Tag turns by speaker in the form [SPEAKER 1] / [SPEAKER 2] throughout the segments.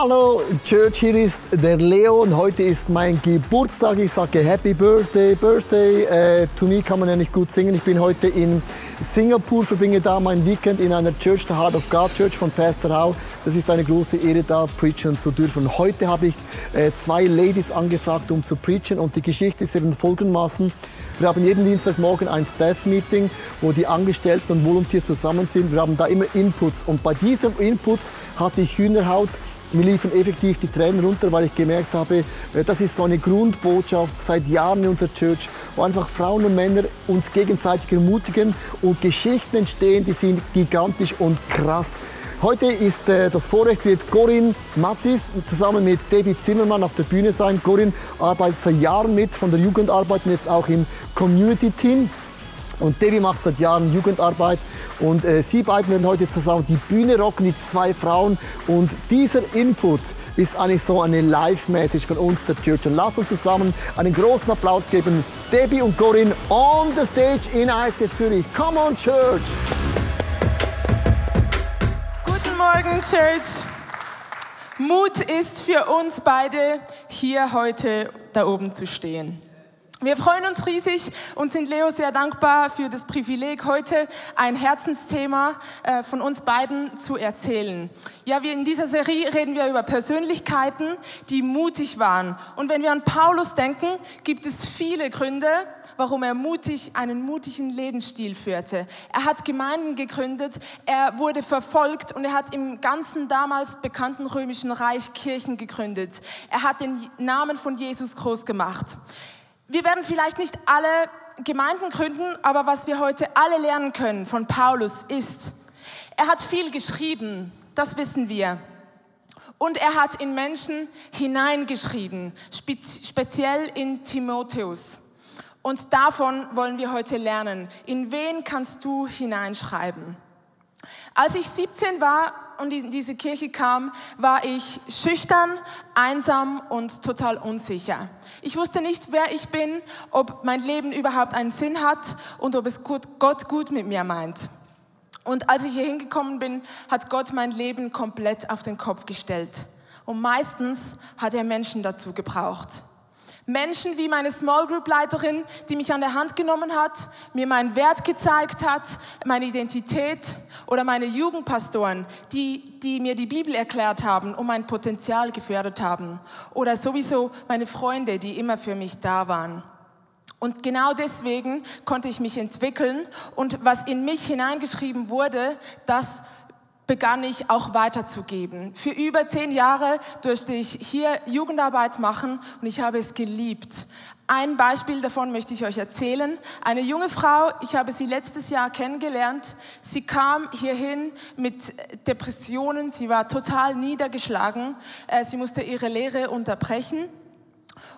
[SPEAKER 1] Hallo Church, hier ist der Leo und heute ist mein Geburtstag. Ich sage Happy Birthday, Birthday. Äh, to me kann man ja nicht gut singen. Ich bin heute in Singapur, verbringe da mein Weekend in einer Church, der Heart of God Church von Pastor Hau. Das ist eine große Ehre, da preachen zu dürfen. Heute habe ich äh, zwei Ladies angefragt, um zu preachen und die Geschichte ist eben folgendermaßen. Wir haben jeden Dienstagmorgen ein Staff-Meeting, wo die Angestellten und Volunteers zusammen sind. Wir haben da immer Inputs und bei diesem Inputs hatte ich Hühnerhaut mir liefen effektiv die Tränen runter, weil ich gemerkt habe, äh, das ist so eine Grundbotschaft seit Jahren in unserer Church, wo einfach Frauen und Männer uns gegenseitig ermutigen und Geschichten entstehen, die sind gigantisch und krass. Heute ist äh, das Vorrecht, wird Corinne Mattis zusammen mit David Zimmermann auf der Bühne sein. Corinne arbeitet seit Jahren mit von der Jugendarbeit und jetzt auch im Community-Team. Und Debbie macht seit Jahren Jugendarbeit und äh, sie beiden werden heute zusammen die Bühne rocken, die zwei Frauen. Und dieser Input ist eigentlich so eine Live-Message von uns, der Church. Und lass uns zusammen einen großen Applaus geben. Debbie und Corinne on the stage in ICF Zürich. Come on, Church!
[SPEAKER 2] Guten Morgen, Church. Mut ist für uns beide, hier heute da oben zu stehen. Wir freuen uns riesig und sind Leo sehr dankbar für das Privileg, heute ein Herzensthema äh, von uns beiden zu erzählen. Ja, wir in dieser Serie reden wir über Persönlichkeiten, die mutig waren. Und wenn wir an Paulus denken, gibt es viele Gründe, warum er mutig einen mutigen Lebensstil führte. Er hat Gemeinden gegründet, er wurde verfolgt und er hat im ganzen damals bekannten römischen Reich Kirchen gegründet. Er hat den Namen von Jesus groß gemacht. Wir werden vielleicht nicht alle Gemeinden gründen, aber was wir heute alle lernen können von Paulus ist, er hat viel geschrieben, das wissen wir. Und er hat in Menschen hineingeschrieben, speziell in Timotheus. Und davon wollen wir heute lernen. In wen kannst du hineinschreiben? Als ich 17 war und in diese Kirche kam, war ich schüchtern, einsam und total unsicher. Ich wusste nicht, wer ich bin, ob mein Leben überhaupt einen Sinn hat und ob es Gott gut mit mir meint. Und als ich hier hingekommen bin, hat Gott mein Leben komplett auf den Kopf gestellt. Und meistens hat er Menschen dazu gebraucht. Menschen wie meine Small Group Leiterin, die mich an der Hand genommen hat, mir meinen Wert gezeigt hat, meine Identität oder meine Jugendpastoren, die, die mir die Bibel erklärt haben und mein Potenzial gefördert haben oder sowieso meine Freunde, die immer für mich da waren. Und genau deswegen konnte ich mich entwickeln und was in mich hineingeschrieben wurde, das begann ich auch weiterzugeben. Für über zehn Jahre durfte ich hier Jugendarbeit machen und ich habe es geliebt. Ein Beispiel davon möchte ich euch erzählen. Eine junge Frau, ich habe sie letztes Jahr kennengelernt. Sie kam hierhin mit Depressionen, sie war total niedergeschlagen, äh, sie musste ihre Lehre unterbrechen.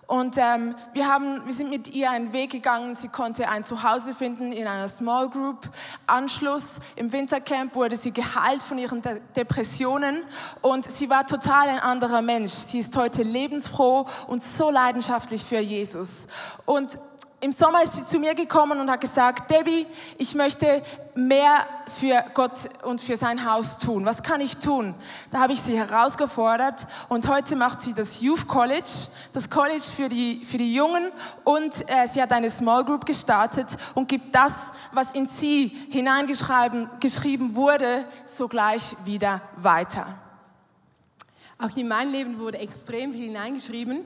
[SPEAKER 2] Und ähm, wir, haben, wir sind mit ihr einen Weg gegangen. Sie konnte ein Zuhause finden in einer Small Group. Anschluss im Wintercamp wurde sie geheilt von ihren De Depressionen und sie war total ein anderer Mensch. Sie ist heute lebensfroh und so leidenschaftlich für Jesus. Und im Sommer ist sie zu mir gekommen und hat gesagt, Debbie, ich möchte mehr für Gott und für sein Haus tun. Was kann ich tun? Da habe ich sie herausgefordert und heute macht sie das Youth College, das College für die, für die Jungen und äh, sie hat eine Small Group gestartet und gibt das, was in sie hineingeschrieben geschrieben wurde, sogleich wieder weiter.
[SPEAKER 3] Auch in mein Leben wurde extrem viel hineingeschrieben.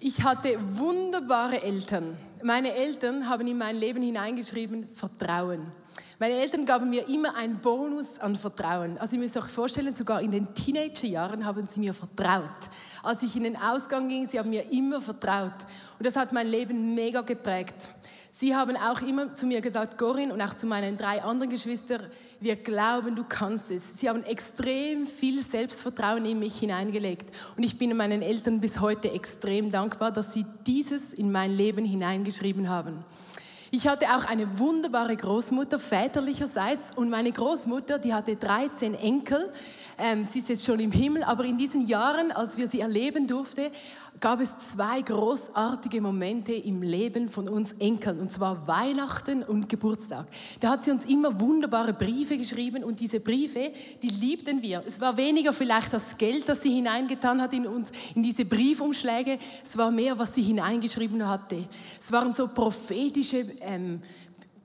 [SPEAKER 3] Ich hatte wunderbare Eltern. Meine Eltern haben in mein Leben hineingeschrieben, Vertrauen. Meine Eltern gaben mir immer einen Bonus an Vertrauen. Also ihr müsst euch vorstellen, sogar in den Teenagerjahren haben sie mir vertraut. Als ich in den Ausgang ging, sie haben mir immer vertraut. Und das hat mein Leben mega geprägt. Sie haben auch immer zu mir gesagt, Corinne und auch zu meinen drei anderen Geschwistern, wir glauben, du kannst es. Sie haben extrem viel Selbstvertrauen in mich hineingelegt. Und ich bin meinen Eltern bis heute extrem dankbar, dass sie dieses in mein Leben hineingeschrieben haben. Ich hatte auch eine wunderbare Großmutter väterlicherseits und meine Großmutter, die hatte 13 Enkel. Ähm, sie ist jetzt schon im Himmel, aber in diesen Jahren, als wir sie erleben durften, gab es zwei großartige Momente im Leben von uns Enkeln, und zwar Weihnachten und Geburtstag. Da hat sie uns immer wunderbare Briefe geschrieben und diese Briefe, die liebten wir. Es war weniger vielleicht das Geld, das sie hineingetan hat in uns, in diese Briefumschläge, es war mehr, was sie hineingeschrieben hatte. Es waren so prophetische ähm,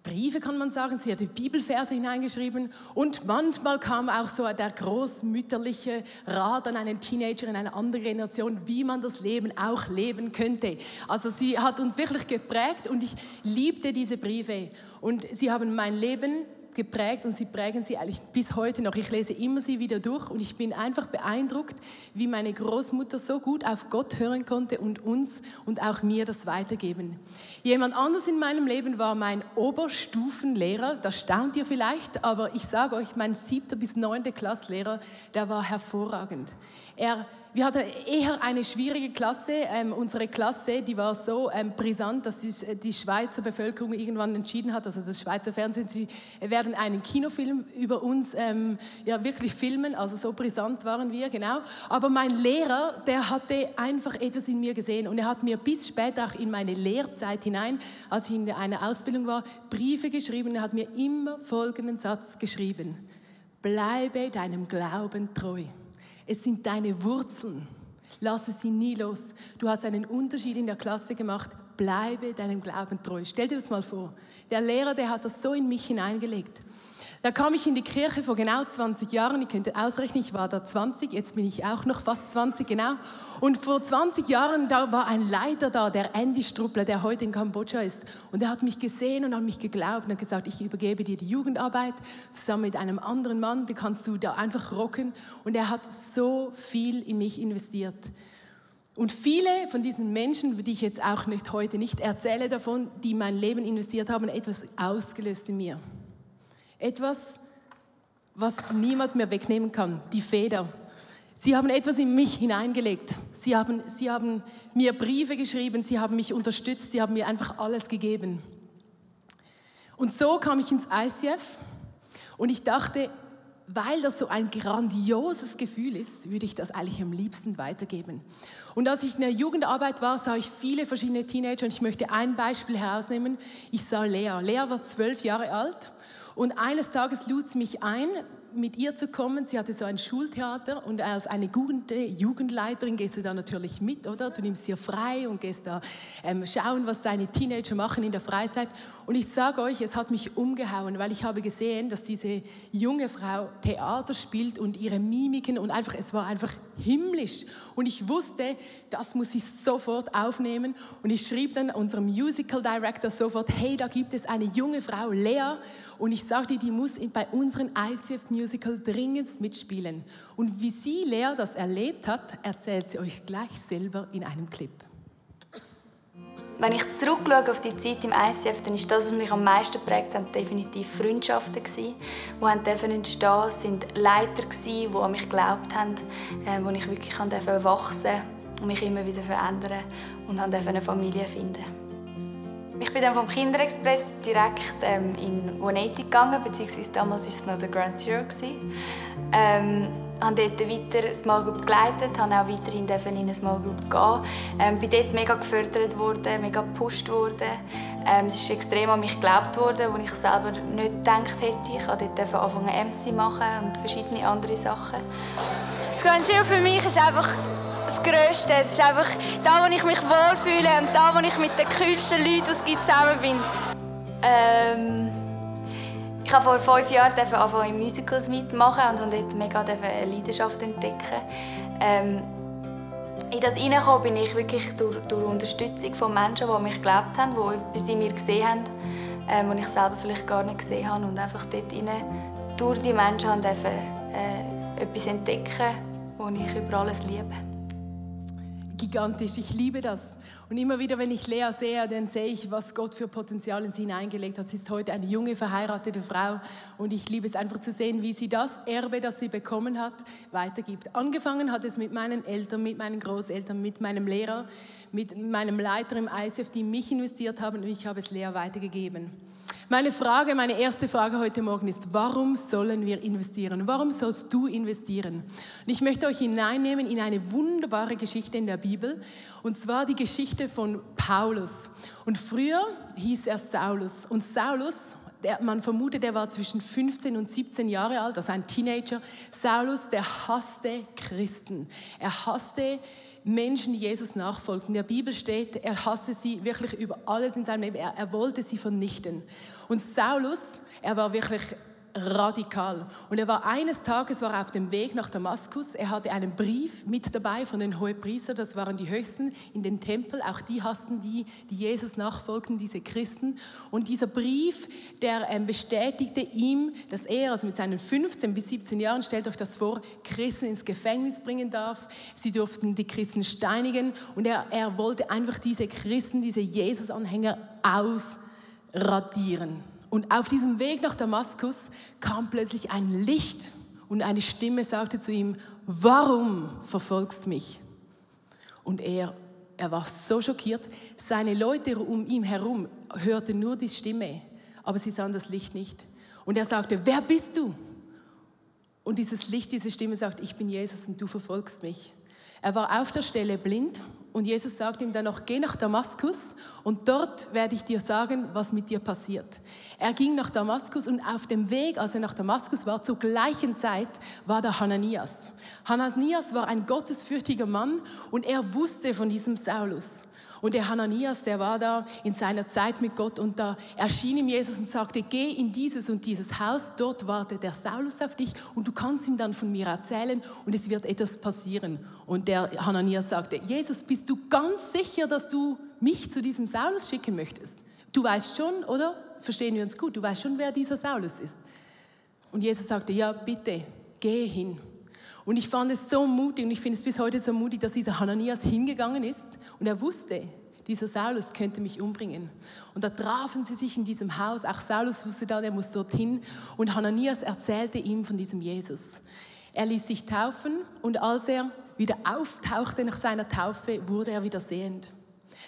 [SPEAKER 3] Briefe, kann man sagen. Sie hatte Bibelverse hineingeschrieben und manchmal kam auch so der großmütterliche Rat an einen Teenager in eine andere Generation, wie man das Leben auch leben könnte. Also sie hat uns wirklich geprägt und ich liebte diese Briefe und sie haben mein Leben geprägt und sie prägen sie eigentlich bis heute noch. Ich lese immer sie wieder durch und ich bin einfach beeindruckt, wie meine Großmutter so gut auf Gott hören konnte und uns und auch mir das weitergeben. Jemand anders in meinem Leben war mein Oberstufenlehrer, das staunt ihr vielleicht, aber ich sage euch, mein siebter bis neunter Klasslehrer, der war hervorragend. Er wir hatten eher eine schwierige Klasse. Ähm, unsere Klasse, die war so ähm, brisant, dass die, äh, die, Schweizer Bevölkerung irgendwann entschieden hat, also das Schweizer Fernsehen, sie werden einen Kinofilm über uns ähm, ja, wirklich filmen. Also so brisant waren wir, genau. Aber mein Lehrer, der hatte einfach etwas in mir gesehen und er hat mir bis später auch in meine Lehrzeit hinein, als ich in einer Ausbildung war, Briefe geschrieben. Er hat mir immer folgenden Satz geschrieben: Bleibe deinem Glauben treu. Es sind deine Wurzeln. Lasse sie nie los. Du hast einen Unterschied in der Klasse gemacht. Bleibe deinem Glauben treu. Stell dir das mal vor. Der Lehrer, der hat das so in mich hineingelegt. Da kam ich in die Kirche vor genau 20 Jahren. Ihr könnt ausrechnen, ich war da 20, jetzt bin ich auch noch fast 20, genau. Und vor 20 Jahren, da war ein Leiter da, der Andy Struppler, der heute in Kambodscha ist. Und er hat mich gesehen und hat mich geglaubt und hat gesagt, ich übergebe dir die Jugendarbeit zusammen mit einem anderen Mann, die kannst du da einfach rocken. Und er hat so viel in mich investiert. Und viele von diesen Menschen, die ich jetzt auch nicht heute nicht erzähle davon, die mein Leben investiert haben, etwas ausgelöst in mir. Etwas, was niemand mehr wegnehmen kann, die Feder. Sie haben etwas in mich hineingelegt. Sie haben, sie haben mir Briefe geschrieben, sie haben mich unterstützt, sie haben mir einfach alles gegeben. Und so kam ich ins ICF und ich dachte, weil das so ein grandioses Gefühl ist, würde ich das eigentlich am liebsten weitergeben. Und als ich in der Jugendarbeit war, sah ich viele verschiedene Teenager und ich möchte ein Beispiel herausnehmen. Ich sah Lea. Lea war zwölf Jahre alt und eines Tages lud sie mich ein, mit ihr zu kommen. Sie hatte so ein Schultheater und als eine gute Jugendleiterin gehst du da natürlich mit, oder? Du nimmst sie frei und gehst da ähm, schauen, was deine Teenager machen in der Freizeit. Und ich sage euch, es hat mich umgehauen, weil ich habe gesehen, dass diese junge Frau Theater spielt und ihre Mimiken und einfach, es war einfach himmlisch. Und ich wusste, das muss ich sofort aufnehmen. Und ich schrieb dann unserem Musical Director sofort, hey, da gibt es eine junge Frau, Lea. Und ich sagte, die muss bei unserem ICF Musical dringend mitspielen. Und wie sie, Lea, das erlebt hat, erzählt sie euch gleich selber in einem Clip.
[SPEAKER 4] Wenn ich zurückschaue auf die Zeit im ICF, dann ist das, was mich am meisten geprägt hat, definitiv Freundschaften gewesen, die haben entstehen sind Leiter gewesen, die an mich geglaubt haben, äh, wo ich wirklich wachsen und mich immer wieder verändern und eine Familie finden. Ich bin dann vom Kinderexpress direkt ähm, in Voneti gegangen, beziehungsweise damals war es noch der Grand Zero. Ähm, habe dort weiter Small Group geleitet, habe auch weiterhin in eine Small Group gehen. Ähm, bin dort mega gefördert worden, mega gepusht worden. Ähm, es ist extrem an mich geglaubt worden, wo ich selber nicht gedacht hätte. Ich durfte dort anfangen MC machen und verschiedene andere Sachen.
[SPEAKER 5] Das Ganze für mich ist einfach das Größte. Es ist einfach da, wo ich mich wohlfühle und da, wo ich mit den coolsten Leuten, es gibt, zusammen bin.
[SPEAKER 4] Ähm, ich habe vor fünf Jahren anfangen in Musicals mitmachen und dort mega eine Leidenschaft entdecken. Ähm, in das hineingekommen bin ich wirklich durch, durch Unterstützung von Menschen, die mich geglaubt haben, die etwas in mir gesehen haben, ähm, was ich selber vielleicht gar nicht gesehen habe. Und einfach dort rein, durch die Menschen haben äh, etwas entdecken, das ich über alles liebe
[SPEAKER 3] gigantisch. Ich liebe das. Und immer wieder, wenn ich Lea sehe, dann sehe ich, was Gott für Potenzial in sie hineingelegt hat. Sie ist heute eine junge, verheiratete Frau. Und ich liebe es einfach zu sehen, wie sie das Erbe, das sie bekommen hat, weitergibt. Angefangen hat es mit meinen Eltern, mit meinen Großeltern, mit meinem Lehrer, mit meinem Leiter im ICF, die mich investiert haben. Und ich habe es Lea weitergegeben. Meine Frage, meine erste Frage heute Morgen ist, warum sollen wir investieren? Warum sollst du investieren? Und ich möchte euch hineinnehmen in eine wunderbare Geschichte in der Bibel, und zwar die Geschichte von Paulus. Und früher hieß er Saulus. Und Saulus, der, man vermutet, er war zwischen 15 und 17 Jahre alt, also ein Teenager. Saulus, der hasste Christen. Er hasste Menschen, die Jesus nachfolgten. In der Bibel steht, er hasste sie wirklich über alles in seinem Leben. Er, er wollte sie vernichten. Und Saulus, er war wirklich radikal. Und er war eines Tages war auf dem Weg nach Damaskus. Er hatte einen Brief mit dabei von den Hohepriestern. Das waren die Höchsten in den Tempel. Auch die hassten die, die Jesus nachfolgten, diese Christen. Und dieser Brief, der ähm, bestätigte ihm, dass er, also mit seinen 15 bis 17 Jahren, stellt euch das vor, Christen ins Gefängnis bringen darf. Sie durften die Christen steinigen. Und er, er wollte einfach diese Christen, diese Jesus-Anhänger ausradieren. Und auf diesem Weg nach Damaskus kam plötzlich ein Licht und eine Stimme sagte zu ihm, warum verfolgst mich? Und er, er war so schockiert. Seine Leute um ihn herum hörten nur die Stimme, aber sie sahen das Licht nicht. Und er sagte, wer bist du? Und dieses Licht, diese Stimme sagt, ich bin Jesus und du verfolgst mich. Er war auf der Stelle blind und Jesus sagt ihm dann noch, geh nach Damaskus und dort werde ich dir sagen, was mit dir passiert. Er ging nach Damaskus und auf dem Weg, als er nach Damaskus war, zur gleichen Zeit war da Hananias. Hananias war ein gottesfürchtiger Mann und er wusste von diesem Saulus. Und der Hananias, der war da in seiner Zeit mit Gott und da erschien ihm Jesus und sagte, geh in dieses und dieses Haus, dort wartet der Saulus auf dich und du kannst ihm dann von mir erzählen und es wird etwas passieren. Und der Hananias sagte, Jesus, bist du ganz sicher, dass du mich zu diesem Saulus schicken möchtest? Du weißt schon, oder? Verstehen wir uns gut, du weißt schon, wer dieser Saulus ist. Und Jesus sagte, ja, bitte, geh hin. Und ich fand es so mutig und ich finde es bis heute so mutig, dass dieser Hananias hingegangen ist und er wusste, dieser Saulus könnte mich umbringen. Und da trafen sie sich in diesem Haus. Auch Saulus wusste dann, er muss dorthin. Und Hananias erzählte ihm von diesem Jesus. Er ließ sich taufen und als er wieder auftauchte nach seiner Taufe, wurde er wieder sehend.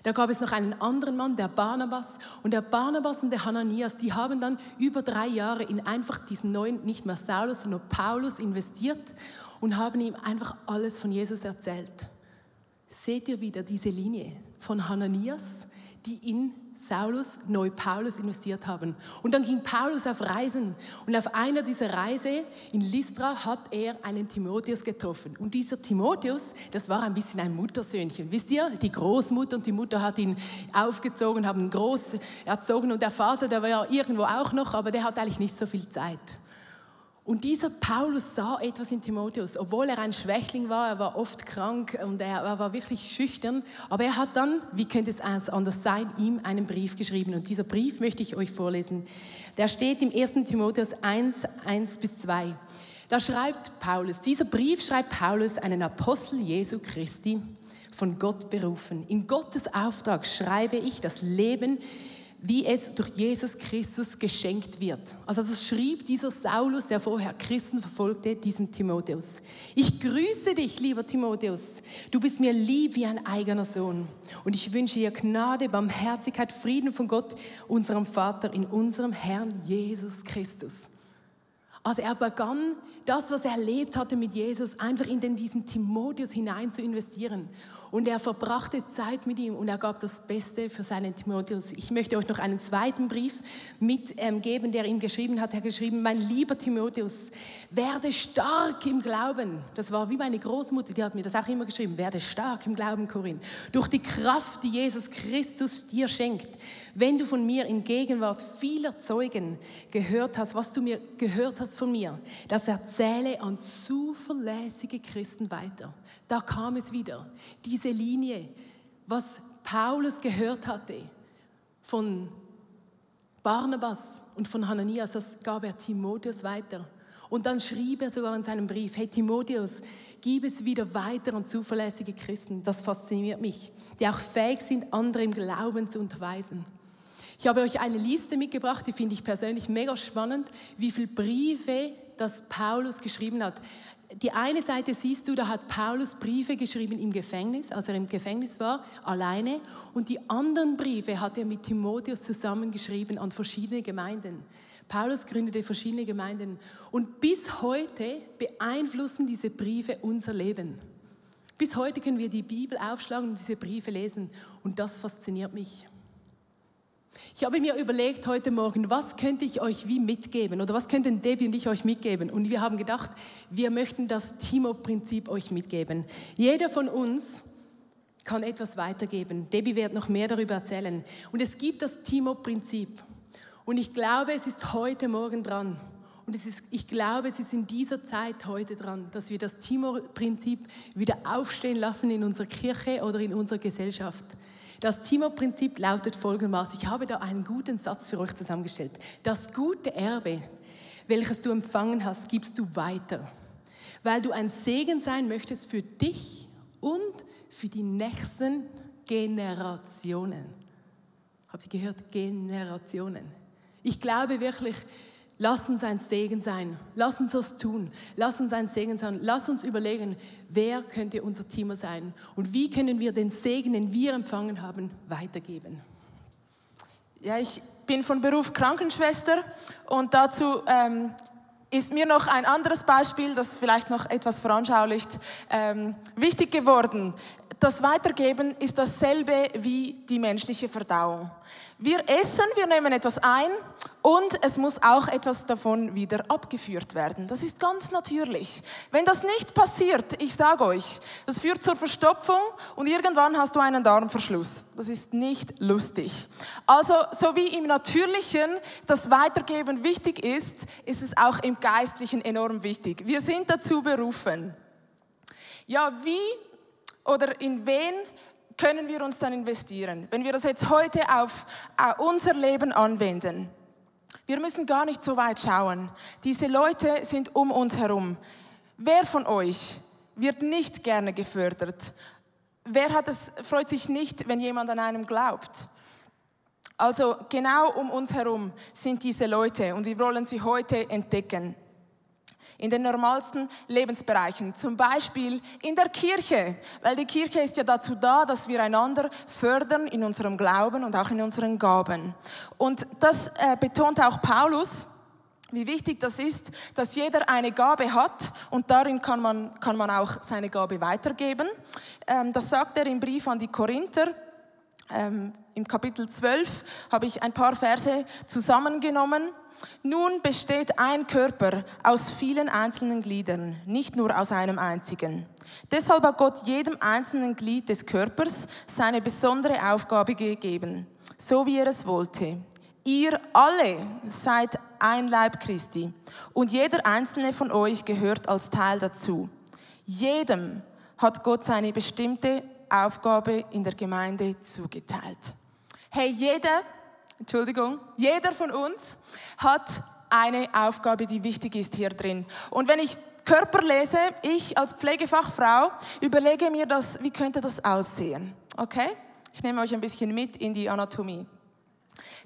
[SPEAKER 3] Da gab es noch einen anderen Mann, der Barnabas. Und der Barnabas und der Hananias, die haben dann über drei Jahre in einfach diesen neuen, nicht mehr Saulus, sondern Paulus investiert und haben ihm einfach alles von Jesus erzählt. Seht ihr wieder diese Linie von Hananias, die in Saulus neu Paulus investiert haben. Und dann ging Paulus auf Reisen. Und auf einer dieser Reise in Lystra hat er einen Timotheus getroffen. Und dieser Timotheus, das war ein bisschen ein Muttersöhnchen. Wisst ihr, die Großmutter und die Mutter hat ihn aufgezogen, haben ihn groß erzogen. Und der Vater, der war ja irgendwo auch noch, aber der hat eigentlich nicht so viel Zeit. Und dieser Paulus sah etwas in Timotheus, obwohl er ein Schwächling war, er war oft krank und er, war wirklich schüchtern. Aber er hat dann, wie könnte es anders sein, ihm einen Brief geschrieben. Und dieser Brief möchte ich euch vorlesen. Der steht im 1. Timotheus 1, 1 bis 2. Da schreibt Paulus, dieser Brief schreibt Paulus, einen Apostel Jesu Christi, von Gott berufen. In Gottes Auftrag schreibe ich das Leben, wie es durch Jesus Christus geschenkt wird. Also das schrieb dieser Saulus, der vorher Christen verfolgte, diesem Timotheus. Ich grüße dich, lieber Timotheus. Du bist mir lieb wie ein eigener Sohn. Und ich wünsche dir Gnade, Barmherzigkeit, Frieden von Gott, unserem Vater, in unserem Herrn Jesus Christus. Also er begann das, was er erlebt hatte mit Jesus, einfach in den, diesen Timotheus hinein zu investieren. Und er verbrachte Zeit mit ihm und er gab das Beste für seinen Timotheus. Ich möchte euch noch einen zweiten Brief mitgeben, ähm, der ihm geschrieben hat. Er hat geschrieben, mein lieber Timotheus, werde stark im Glauben. Das war wie meine Großmutter, die hat mir das auch immer geschrieben. Werde stark im Glauben, Corinne. Durch die Kraft, die Jesus Christus dir schenkt. Wenn du von mir in Gegenwart vieler Zeugen gehört hast, was du mir gehört hast von mir, das erzähle an zuverlässige Christen weiter. Da kam es wieder. Diese Linie, was Paulus gehört hatte von Barnabas und von Hananias, das gab er Timotheus weiter. Und dann schrieb er sogar in seinem Brief, hey Timotheus, gib es wieder weiter an zuverlässige Christen. Das fasziniert mich, die auch fähig sind, andere im Glauben zu unterweisen. Ich habe euch eine Liste mitgebracht, die finde ich persönlich mega spannend, wie viele Briefe das Paulus geschrieben hat. Die eine Seite siehst du, da hat Paulus Briefe geschrieben im Gefängnis, als er im Gefängnis war, alleine. Und die anderen Briefe hat er mit Timotheus zusammengeschrieben an verschiedene Gemeinden. Paulus gründete verschiedene Gemeinden. Und bis heute beeinflussen diese Briefe unser Leben. Bis heute können wir die Bibel aufschlagen und diese Briefe lesen. Und das fasziniert mich. Ich habe mir überlegt heute Morgen, was könnte ich euch wie mitgeben oder was könnten Debbie und ich euch mitgeben? Und wir haben gedacht, wir möchten das Timo-Prinzip euch mitgeben. Jeder von uns kann etwas weitergeben. Debbie wird noch mehr darüber erzählen. Und es gibt das Timo-Prinzip. Und ich glaube, es ist heute Morgen dran. Und ist, ich glaube, es ist in dieser Zeit heute dran, dass wir das Timo-Prinzip wieder aufstehen lassen in unserer Kirche oder in unserer Gesellschaft. Das Timo-Prinzip lautet folgendermaßen, ich habe da einen guten Satz für euch zusammengestellt. Das gute Erbe, welches du empfangen hast, gibst du weiter, weil du ein Segen sein möchtest für dich und für die nächsten Generationen. Habt ihr gehört? Generationen. Ich glaube wirklich, Lass uns ein Segen sein. Lass uns das tun. Lass uns ein Segen sein. Lass uns überlegen, wer könnte unser Team sein und wie können wir den Segen, den wir empfangen haben, weitergeben.
[SPEAKER 2] Ja, ich bin von Beruf Krankenschwester und dazu ähm, ist mir noch ein anderes Beispiel, das vielleicht noch etwas veranschaulicht, ähm, wichtig geworden. Das Weitergeben ist dasselbe wie die menschliche Verdauung. Wir essen, wir nehmen etwas ein und es muss auch etwas davon wieder abgeführt werden. Das ist ganz natürlich. Wenn das nicht passiert, ich sage euch, das führt zur Verstopfung und irgendwann hast du einen Darmverschluss. Das ist nicht lustig. Also, so wie im Natürlichen das Weitergeben wichtig ist, ist es auch im Geistlichen enorm wichtig. Wir sind dazu berufen. Ja, wie oder in wen können wir uns dann investieren? Wenn wir das jetzt heute auf unser Leben anwenden, wir müssen gar nicht so weit schauen. Diese Leute sind um uns herum. Wer von euch wird nicht gerne gefördert? Wer hat es, freut sich nicht, wenn jemand an einem glaubt? Also genau um uns herum sind diese Leute und wir wollen sie heute entdecken in den normalsten Lebensbereichen, zum Beispiel in der Kirche, weil die Kirche ist ja dazu da, dass wir einander fördern in unserem Glauben und auch in unseren Gaben. Und das äh, betont auch Paulus, wie wichtig das ist, dass jeder eine Gabe hat und darin kann man, kann man auch seine Gabe weitergeben. Ähm, das sagt er im Brief an die Korinther. Ähm, Im Kapitel 12 habe ich ein paar Verse zusammengenommen. Nun besteht ein Körper aus vielen einzelnen Gliedern, nicht nur aus einem einzigen. Deshalb hat Gott jedem einzelnen Glied des Körpers seine besondere Aufgabe gegeben, so wie er es wollte. Ihr alle seid ein Leib Christi und jeder einzelne von euch gehört als Teil dazu. Jedem hat Gott seine bestimmte Aufgabe in der Gemeinde zugeteilt. Hey, jeder Entschuldigung, jeder von uns hat eine Aufgabe, die wichtig ist hier drin. Und wenn ich Körper lese, ich als Pflegefachfrau überlege mir das, wie könnte das aussehen? Okay? Ich nehme euch ein bisschen mit in die Anatomie.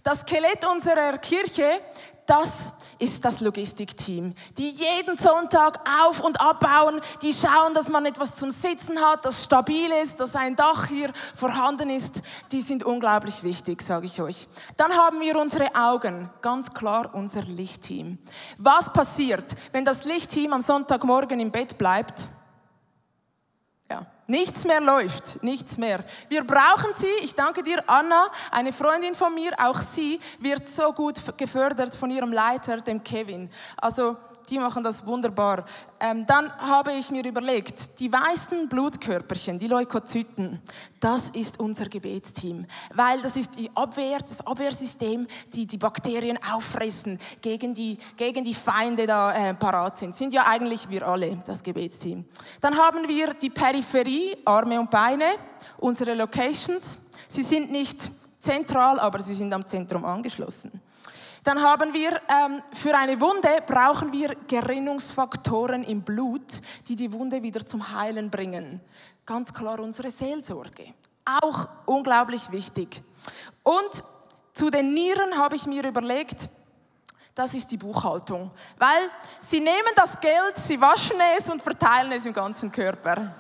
[SPEAKER 2] Das Skelett unserer Kirche, das ist das Logistikteam, die jeden Sonntag auf und abbauen, die schauen, dass man etwas zum Sitzen hat, das stabil ist, dass ein Dach hier vorhanden ist. Die sind unglaublich wichtig, sage ich euch. Dann haben wir unsere Augen, ganz klar unser Lichtteam. Was passiert, wenn das Lichtteam am Sonntagmorgen im Bett bleibt? Nichts mehr läuft, nichts mehr. Wir brauchen sie. Ich danke dir, Anna, eine Freundin von mir. Auch sie wird so gut gefördert von ihrem Leiter, dem Kevin. Also die machen das wunderbar. Ähm, dann habe ich mir überlegt, die weißen Blutkörperchen, die Leukozyten, das ist unser Gebetsteam, weil das ist die Abwehr, das Abwehrsystem, die die Bakterien auffressen, gegen die, gegen die Feinde da äh, parat sind. Sind ja eigentlich wir alle, das Gebetsteam. Dann haben wir die Peripherie, Arme und Beine, unsere Locations. Sie sind nicht zentral, aber sie sind am Zentrum angeschlossen. Dann haben wir, ähm, für eine Wunde brauchen wir Gerinnungsfaktoren im Blut, die die Wunde wieder zum Heilen bringen. Ganz klar unsere Seelsorge. Auch unglaublich wichtig. Und zu den Nieren habe ich mir überlegt, das ist die Buchhaltung. Weil sie nehmen das Geld, sie waschen es und verteilen es im ganzen Körper.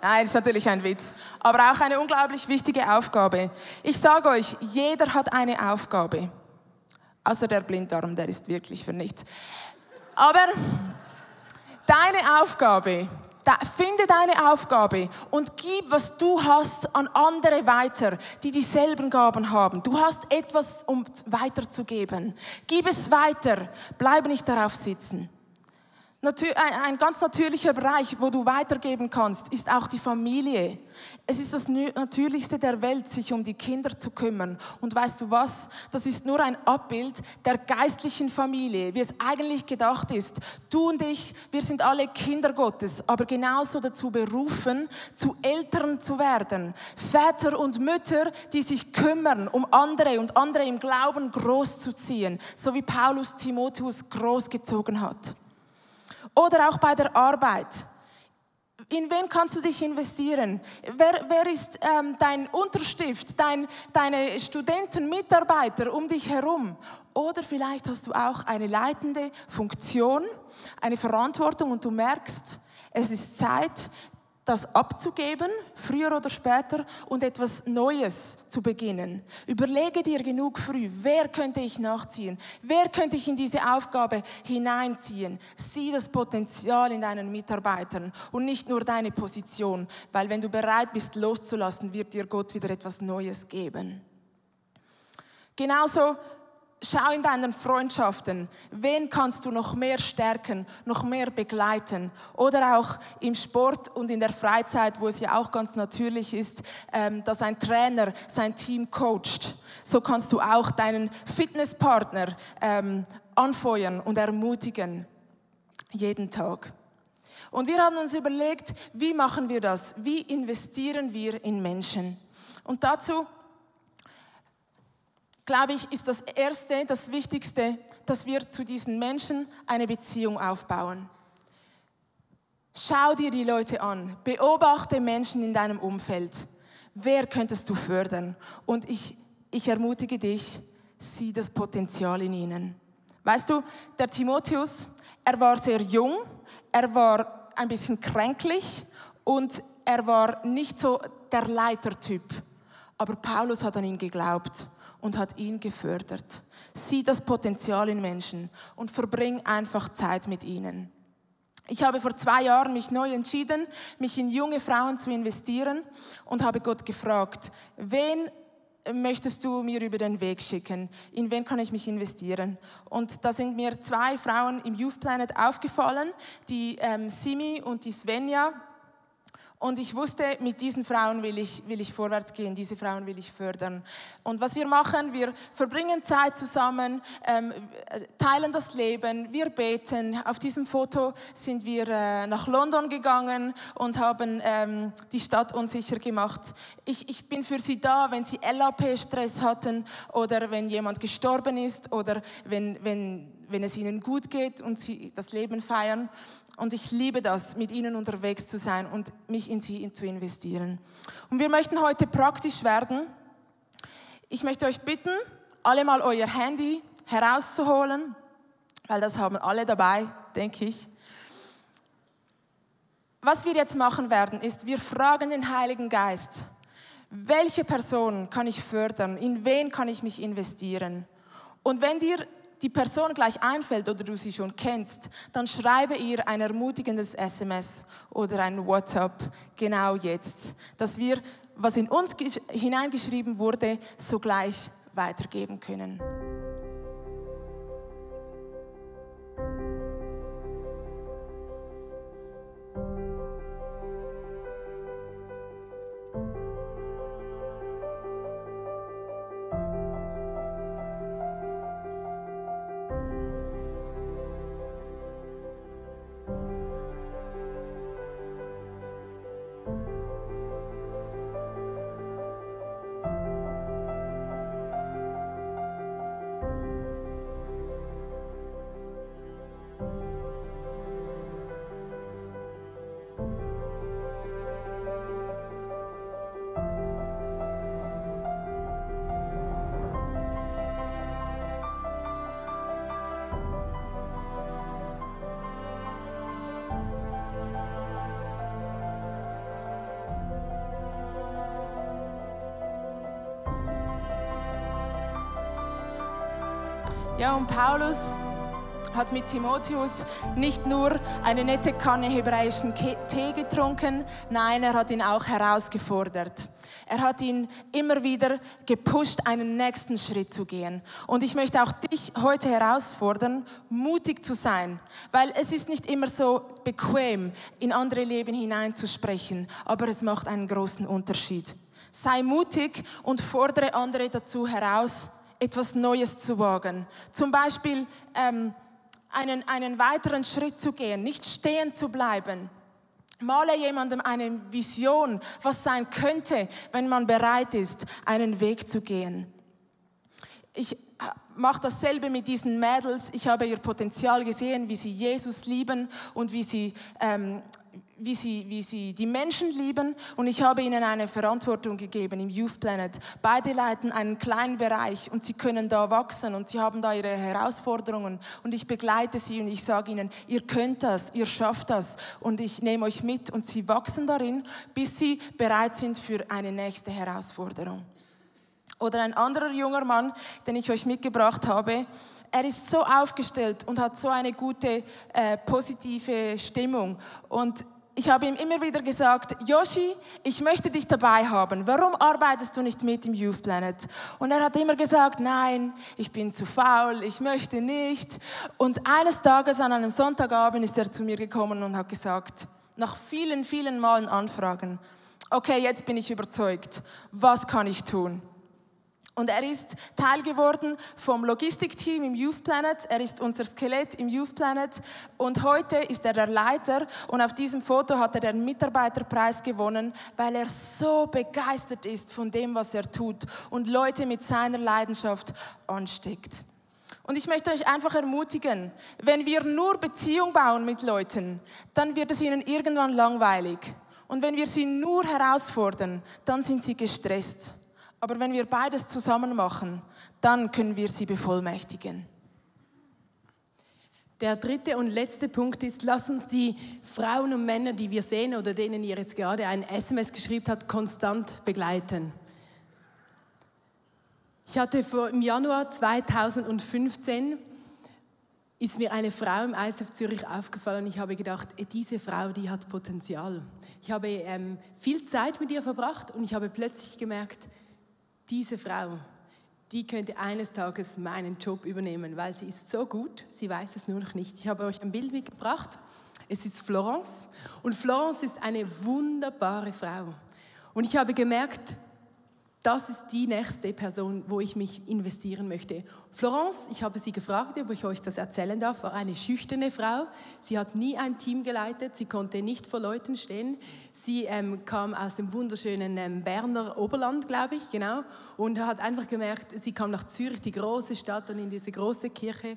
[SPEAKER 2] Nein, ist natürlich ein Witz. Aber auch eine unglaublich wichtige Aufgabe. Ich sage euch, jeder hat eine Aufgabe. Außer der Blinddarm, der ist wirklich für nichts. Aber deine Aufgabe, finde deine Aufgabe und gib, was du hast, an andere weiter, die dieselben Gaben haben. Du hast etwas, um weiterzugeben. Gib es weiter. Bleibe nicht darauf sitzen. Ein ganz natürlicher Bereich, wo du weitergeben kannst, ist auch die Familie. Es ist das Natürlichste der Welt, sich um die Kinder zu kümmern. Und weißt du was? Das ist nur ein Abbild der geistlichen Familie, wie es eigentlich gedacht ist. Du und ich, wir sind alle Kinder Gottes, aber genauso dazu berufen, zu Eltern zu werden. Väter und Mütter, die sich kümmern, um andere und andere im Glauben großzuziehen, so wie Paulus Timotheus großgezogen hat. Oder auch bei der Arbeit. In wen kannst du dich investieren? Wer, wer ist ähm, dein Unterstift, dein, deine Studenten, Mitarbeiter um dich herum? Oder vielleicht hast du auch eine leitende Funktion, eine Verantwortung und du merkst, es ist Zeit, das abzugeben, früher oder später, und etwas Neues zu beginnen. Überlege dir genug früh, wer könnte ich nachziehen? Wer könnte ich in diese Aufgabe hineinziehen? Sieh das Potenzial in deinen Mitarbeitern und nicht nur deine Position, weil wenn du bereit bist loszulassen, wird dir Gott wieder etwas Neues geben. Genauso Schau in deinen Freundschaften, wen kannst du noch mehr stärken, noch mehr begleiten? Oder auch im Sport und in der Freizeit, wo es ja auch ganz natürlich ist, ähm, dass ein Trainer sein Team coacht. So kannst du auch deinen Fitnesspartner ähm, anfeuern und ermutigen, jeden Tag. Und wir haben uns überlegt, wie machen wir das? Wie investieren wir in Menschen? Und dazu glaube ich, ist das Erste, das Wichtigste, dass wir zu diesen Menschen eine Beziehung aufbauen. Schau dir die Leute an, beobachte Menschen in deinem Umfeld. Wer könntest du fördern? Und ich, ich ermutige dich, sieh das Potenzial in ihnen. Weißt du, der Timotheus, er war sehr jung, er war ein bisschen kränklich und er war nicht so der Leitertyp. Aber Paulus hat an ihn geglaubt und hat ihn gefördert. Sieh das Potenzial in Menschen und verbring einfach Zeit mit ihnen. Ich habe vor zwei Jahren mich neu entschieden, mich in junge Frauen zu investieren und habe Gott gefragt, wen möchtest du mir über den Weg schicken? In wen kann ich mich investieren? Und da sind mir zwei Frauen im Youth Planet aufgefallen, die ähm, Simi und die Svenja. Und ich wusste, mit diesen Frauen will ich, will ich vorwärts gehen, diese Frauen will ich fördern. Und was wir machen, wir verbringen Zeit zusammen, ähm, teilen das Leben, wir beten. Auf diesem Foto sind wir äh, nach London gegangen und haben ähm, die Stadt unsicher gemacht. Ich, ich bin für sie da, wenn sie LAP-Stress hatten oder wenn jemand gestorben ist oder wenn, wenn, wenn es ihnen gut geht und sie das Leben feiern. Und ich liebe das, mit ihnen unterwegs zu sein und mich in sie zu investieren. Und wir möchten heute praktisch werden. Ich möchte euch bitten, alle mal euer Handy herauszuholen, weil das haben alle dabei, denke ich. Was wir jetzt machen werden, ist, wir fragen den Heiligen Geist, welche Person kann ich fördern, in wen kann ich mich investieren. Und wenn dir die Person gleich einfällt oder du sie schon kennst, dann schreibe ihr ein ermutigendes SMS oder ein WhatsApp genau jetzt, dass wir, was in uns hineingeschrieben wurde, sogleich weitergeben können. Ja, und Paulus hat mit Timotheus nicht nur eine nette Kanne hebräischen Tee getrunken, nein, er hat ihn auch herausgefordert. Er hat ihn immer wieder gepusht, einen nächsten Schritt zu gehen. Und ich möchte auch dich heute herausfordern, mutig zu sein, weil es ist nicht immer so bequem, in andere Leben hineinzusprechen, aber es macht einen großen Unterschied. Sei mutig und fordere andere dazu heraus, etwas Neues zu wagen. Zum Beispiel ähm, einen, einen weiteren Schritt zu gehen, nicht stehen zu bleiben. Male jemandem eine Vision, was sein könnte, wenn man bereit ist, einen Weg zu gehen. Ich äh, mache dasselbe mit diesen Mädels. Ich habe ihr Potenzial gesehen, wie sie Jesus lieben und wie sie ähm, wie sie, wie sie die Menschen lieben. Und ich habe ihnen eine Verantwortung gegeben im Youth Planet. Beide leiten einen kleinen Bereich und sie können da wachsen und sie haben da ihre Herausforderungen. Und ich begleite sie und ich sage ihnen, ihr könnt das, ihr schafft das. Und ich nehme euch mit und sie wachsen darin, bis sie bereit sind für eine nächste Herausforderung. Oder ein anderer junger Mann, den ich euch mitgebracht habe, er ist so aufgestellt und hat so eine gute, äh, positive Stimmung. Und ich habe ihm immer wieder gesagt, Yoshi, ich möchte dich dabei haben. Warum arbeitest du nicht mit im Youth Planet? Und er hat immer gesagt, nein, ich bin zu faul, ich möchte nicht. Und eines Tages an einem Sonntagabend ist er zu mir gekommen und hat gesagt, nach vielen, vielen Malen Anfragen, okay, jetzt bin ich überzeugt, was kann ich tun? Und er ist Teil geworden vom Logistikteam im Youth Planet. Er ist unser Skelett im Youth Planet. Und heute ist er der Leiter. Und auf diesem Foto hat er den Mitarbeiterpreis gewonnen, weil er so begeistert ist von dem, was er tut und Leute mit seiner Leidenschaft ansteckt. Und ich möchte euch einfach ermutigen, wenn wir nur Beziehung bauen mit Leuten, dann wird es ihnen irgendwann langweilig. Und wenn wir sie nur herausfordern, dann sind sie gestresst. Aber wenn wir beides zusammen machen, dann können wir sie bevollmächtigen.
[SPEAKER 3] Der dritte und letzte Punkt ist, lass uns die Frauen und Männer, die wir sehen oder denen ihr jetzt gerade ein SMS geschrieben habt, konstant begleiten. Ich hatte vor, im Januar 2015 ist mir eine Frau im ISF Zürich aufgefallen und ich habe gedacht, diese Frau, die hat Potenzial. Ich habe ähm, viel Zeit mit ihr verbracht und ich habe plötzlich gemerkt, diese Frau, die könnte eines Tages meinen Job übernehmen, weil sie ist so gut, sie weiß es nur noch nicht. Ich habe euch ein Bild mitgebracht. Es ist Florence und Florence ist eine wunderbare Frau. Und ich habe gemerkt, das ist die nächste Person, wo ich mich investieren möchte. Florence, ich habe sie gefragt, ob ich euch das erzählen darf, war eine schüchterne Frau. Sie hat nie ein Team geleitet, sie konnte nicht vor Leuten stehen. Sie ähm, kam aus dem wunderschönen ähm, Berner Oberland, glaube ich, genau, und hat einfach gemerkt, sie kam nach Zürich, die große Stadt, und in diese große Kirche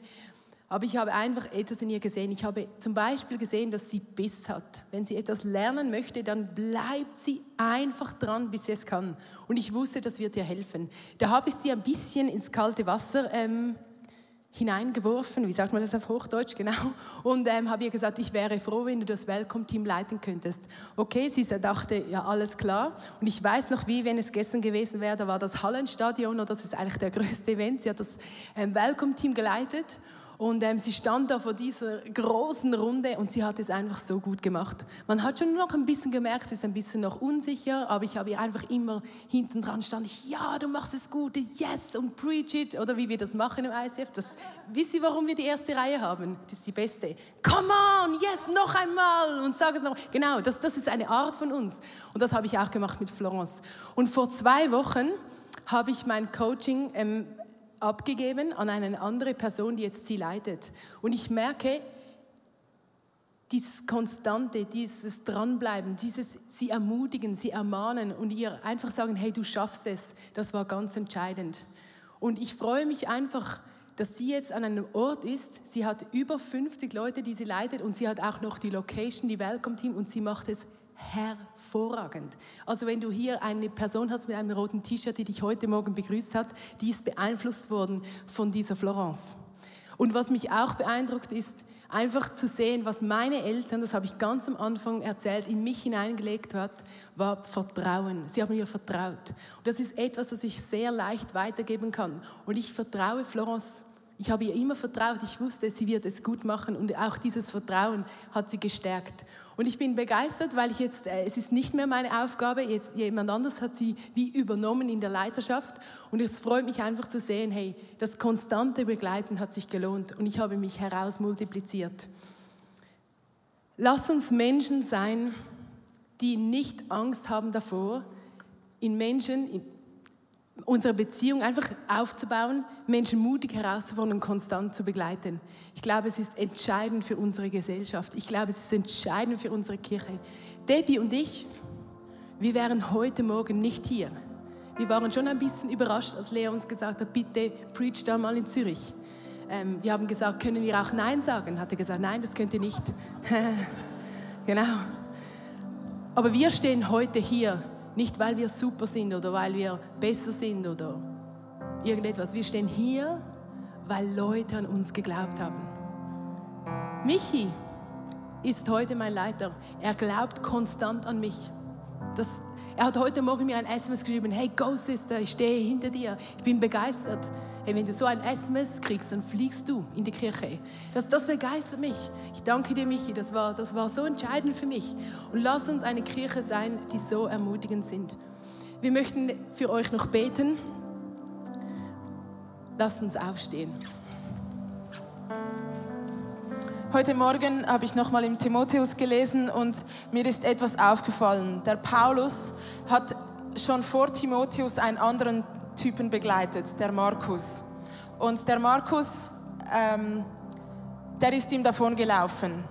[SPEAKER 3] Aber ich habe einfach etwas in ihr gesehen. Ich habe zum Beispiel gesehen, dass sie Biss hat. Wenn sie etwas lernen möchte, dann bleibt sie einfach dran, bis sie es kann. Und ich wusste, das wird ihr helfen. Da habe ich sie ein bisschen ins kalte Wasser ähm, hineingeworfen, wie sagt man das auf Hochdeutsch, genau, und ähm, habe ihr gesagt, ich wäre froh, wenn du das Welcome-Team leiten könntest. Okay, sie dachte, ja, alles klar. Und ich weiß noch, wie, wenn es gestern gewesen wäre, da war das Hallenstadion, und das ist eigentlich der größte Event, sie hat das ähm, Welcome-Team geleitet und ähm, sie stand da vor dieser großen Runde und sie hat es einfach so gut gemacht. Man hat schon noch ein bisschen gemerkt, sie ist ein bisschen noch unsicher, aber ich habe ihr einfach immer hinten dran stand ich, ja, du machst es gut, yes und preach it oder wie wir das machen im ICF. Das, wisst ihr, warum wir die erste Reihe haben? Das ist die beste. Come on, yes, noch einmal und sag es noch. Genau, das, das ist eine Art von uns und das habe ich auch gemacht mit Florence. Und vor zwei Wochen habe ich mein Coaching ähm, abgegeben an eine andere Person, die jetzt sie leitet. Und ich merke, dieses Konstante, dieses Dranbleiben, dieses Sie ermutigen, Sie ermahnen und ihr einfach sagen, hey, du schaffst es, das war ganz entscheidend. Und ich freue mich einfach, dass sie jetzt an einem Ort ist. Sie hat über 50 Leute, die sie leitet und sie hat auch noch die Location, die Welcome Team und sie macht es hervorragend. Also wenn du hier eine Person hast mit einem roten T-Shirt, die dich heute Morgen begrüßt hat, die ist beeinflusst worden von dieser Florence. Und was mich auch beeindruckt ist, einfach zu sehen, was meine Eltern, das habe ich ganz am Anfang erzählt, in mich hineingelegt hat, war Vertrauen. Sie haben mir vertraut. Und das ist etwas, das ich sehr leicht weitergeben kann. Und ich vertraue Florence ich habe ihr immer vertraut. Ich wusste, sie wird es gut machen und auch dieses Vertrauen hat sie gestärkt. Und ich bin begeistert, weil ich jetzt, äh, es ist nicht mehr meine Aufgabe, jetzt jemand anders hat sie wie übernommen in der Leiterschaft. Und es freut mich einfach zu sehen, hey, das konstante Begleiten hat sich gelohnt und ich habe mich heraus multipliziert. Lass uns Menschen sein, die nicht Angst haben davor, in Menschen, in unsere Beziehung einfach aufzubauen, Menschen mutig herauszufordern und konstant zu begleiten. Ich glaube, es ist entscheidend für unsere Gesellschaft. Ich glaube, es ist entscheidend für unsere Kirche. Debbie und ich, wir wären heute Morgen nicht hier. Wir waren schon ein bisschen überrascht, als Lea uns gesagt hat, bitte preach da mal in Zürich. Ähm, wir haben gesagt, können wir auch Nein sagen? Hat er gesagt, nein, das könnt ihr nicht. genau. Aber wir stehen heute hier nicht, weil wir super sind oder weil wir besser sind oder irgendetwas. Wir stehen hier, weil Leute an uns geglaubt haben. Michi ist heute mein Leiter. Er glaubt konstant an mich. Das, er hat heute Morgen mir ein SMS geschrieben, hey Go Sister, ich stehe hinter dir, ich bin begeistert. Hey, wenn du so ein SMS kriegst, dann fliegst du in die Kirche. Das, das begeistert mich. Ich danke dir, Michi, das war, das war so entscheidend für mich. Und lass uns eine Kirche sein, die so ermutigend sind. Wir möchten für euch noch beten. Lasst uns aufstehen.
[SPEAKER 2] Heute Morgen habe ich nochmal im Timotheus gelesen und mir ist etwas aufgefallen. Der Paulus hat schon vor Timotheus einen anderen Typen begleitet, der Markus. Und der Markus, ähm, der ist ihm davon gelaufen.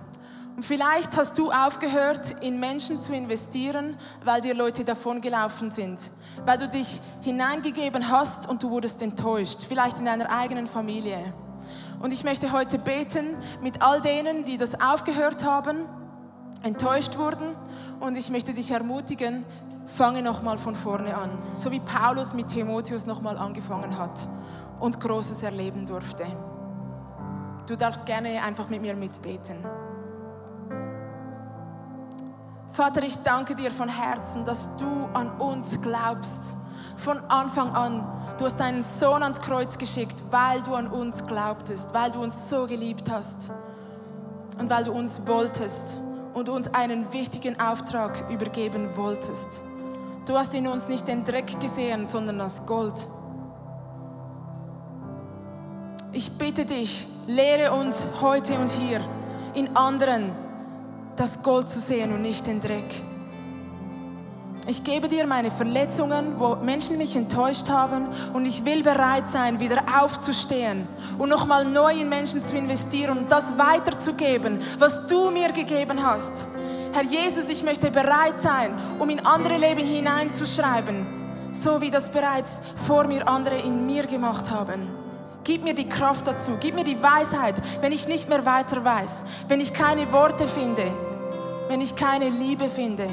[SPEAKER 2] Und vielleicht hast du aufgehört, in Menschen zu investieren, weil dir Leute davongelaufen sind. Weil du dich hineingegeben hast und du wurdest enttäuscht. Vielleicht in deiner eigenen Familie. Und ich möchte heute beten mit all denen, die das aufgehört haben, enttäuscht wurden. Und ich möchte dich ermutigen, fange nochmal von vorne an. So wie Paulus mit Timotheus nochmal angefangen hat und Großes erleben durfte. Du darfst gerne einfach mit mir mitbeten. Vater, ich danke dir von Herzen, dass du an uns glaubst. Von Anfang an. Du hast deinen Sohn ans Kreuz geschickt, weil du an uns glaubtest, weil du uns so geliebt hast und weil du uns wolltest und uns einen wichtigen Auftrag übergeben wolltest. Du hast in uns nicht den Dreck gesehen, sondern das Gold. Ich bitte dich, lehre uns heute und hier in anderen das Gold zu sehen und nicht den Dreck. Ich gebe dir meine Verletzungen, wo Menschen mich enttäuscht haben und ich will bereit sein, wieder aufzustehen und nochmal neu in Menschen zu investieren und das weiterzugeben, was du mir gegeben hast. Herr Jesus, ich möchte bereit sein, um in andere Leben hineinzuschreiben, so wie das bereits vor mir andere in mir gemacht haben. Gib mir die Kraft dazu, gib mir die Weisheit, wenn ich nicht mehr weiter weiß, wenn ich keine Worte finde, wenn ich keine Liebe finde.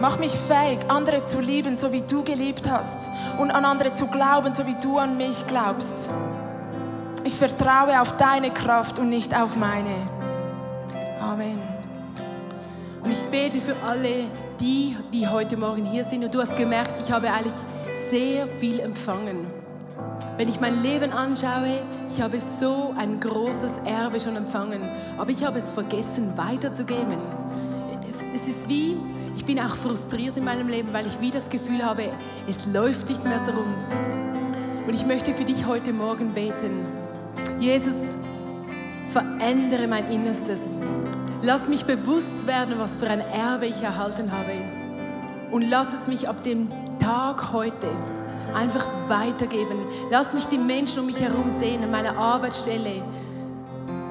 [SPEAKER 2] Mach mich fähig, andere zu lieben, so wie du geliebt hast und an andere zu glauben, so wie du an mich glaubst. Ich vertraue auf deine Kraft und nicht auf meine. Amen.
[SPEAKER 3] Und ich bete für alle die, die heute Morgen hier sind. Und du hast gemerkt, ich habe eigentlich sehr viel empfangen. Wenn ich mein Leben anschaue, ich habe so ein großes Erbe schon empfangen, aber ich habe es vergessen weiterzugeben. Es, es ist wie, ich bin auch frustriert in meinem Leben, weil ich wie das Gefühl habe, es läuft nicht mehr so rund. Und ich möchte für dich heute Morgen beten. Jesus, verändere mein Innerstes. Lass mich bewusst werden, was für ein Erbe ich erhalten habe. Und lass es mich ab dem Tag heute einfach weitergeben. Lass mich die Menschen um mich herum sehen, an meiner Arbeitsstelle,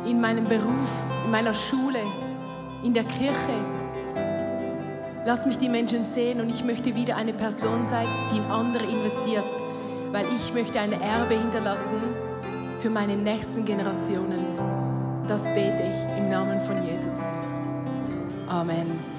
[SPEAKER 3] in meinem Beruf, in meiner Schule, in der Kirche. Lass mich die Menschen sehen und ich möchte wieder eine Person sein, die in andere investiert, weil ich möchte ein Erbe hinterlassen für meine nächsten Generationen. Das bete ich im Namen von Jesus. Amen.